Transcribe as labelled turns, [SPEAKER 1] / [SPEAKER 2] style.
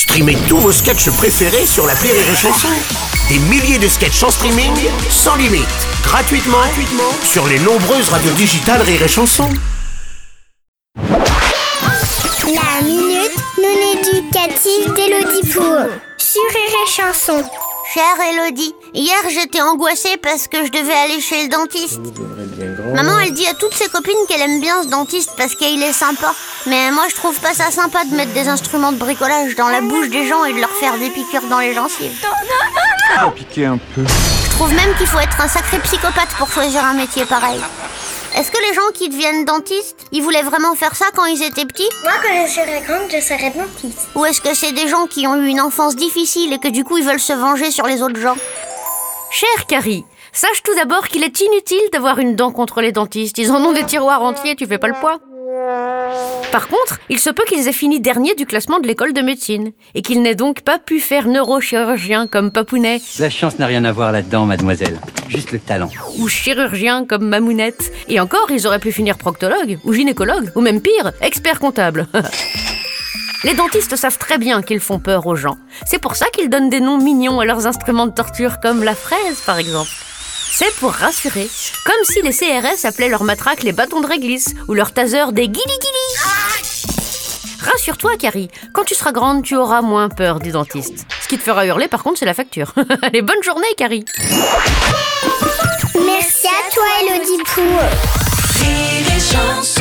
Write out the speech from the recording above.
[SPEAKER 1] Streamez tous vos sketchs préférés sur la Rire et Chanson. Des milliers de sketchs en streaming, sans limite, gratuitement, sur les nombreuses radios digitales Rire et Chanson.
[SPEAKER 2] La minute non éducative d'Élodie Pour sur Rire Chanson.
[SPEAKER 3] Chère Elodie, hier j'étais angoissée parce que je devais aller chez le dentiste. Maman, elle dit à toutes ses copines qu'elle aime bien ce dentiste parce qu'il est sympa. Mais moi, je trouve pas ça sympa de mettre des instruments de bricolage dans la bouche des gens et de leur faire des piqûres dans les gencives.
[SPEAKER 4] piquer un peu.
[SPEAKER 3] Je trouve même qu'il faut être un sacré psychopathe pour choisir un métier pareil. Est-ce que les gens qui deviennent dentistes, ils voulaient vraiment faire ça quand ils étaient petits
[SPEAKER 2] Moi, quand je serai grande, je serai dentiste.
[SPEAKER 3] Ou est-ce que c'est des gens qui ont eu une enfance difficile et que du coup ils veulent se venger sur les autres gens
[SPEAKER 5] Cher Carrie, sache tout d'abord qu'il est inutile d'avoir une dent contre les dentistes. Ils en ont des tiroirs entiers, tu fais pas le poids. Par contre, il se peut qu'ils aient fini dernier du classement de l'école de médecine et qu'ils n'aient donc pas pu faire neurochirurgien comme Papounet
[SPEAKER 6] La chance n'a rien à voir là-dedans, mademoiselle. Juste le talent.
[SPEAKER 5] ou chirurgien comme Mamounette. Et encore, ils auraient pu finir proctologue ou gynécologue ou même pire, expert comptable. Les dentistes savent très bien qu'ils font peur aux gens. C'est pour ça qu'ils donnent des noms mignons à leurs instruments de torture comme la fraise par exemple. C'est pour rassurer, comme si les CRS appelaient leurs matraques les bâtons de réglisse ou leurs tasers des guili Rassure-toi, Carrie, quand tu seras grande, tu auras moins peur des dentistes. Ce qui te fera hurler, par contre, c'est la facture. Allez, bonne journée, Carrie.
[SPEAKER 2] Merci à toi, Elodie
[SPEAKER 7] chanson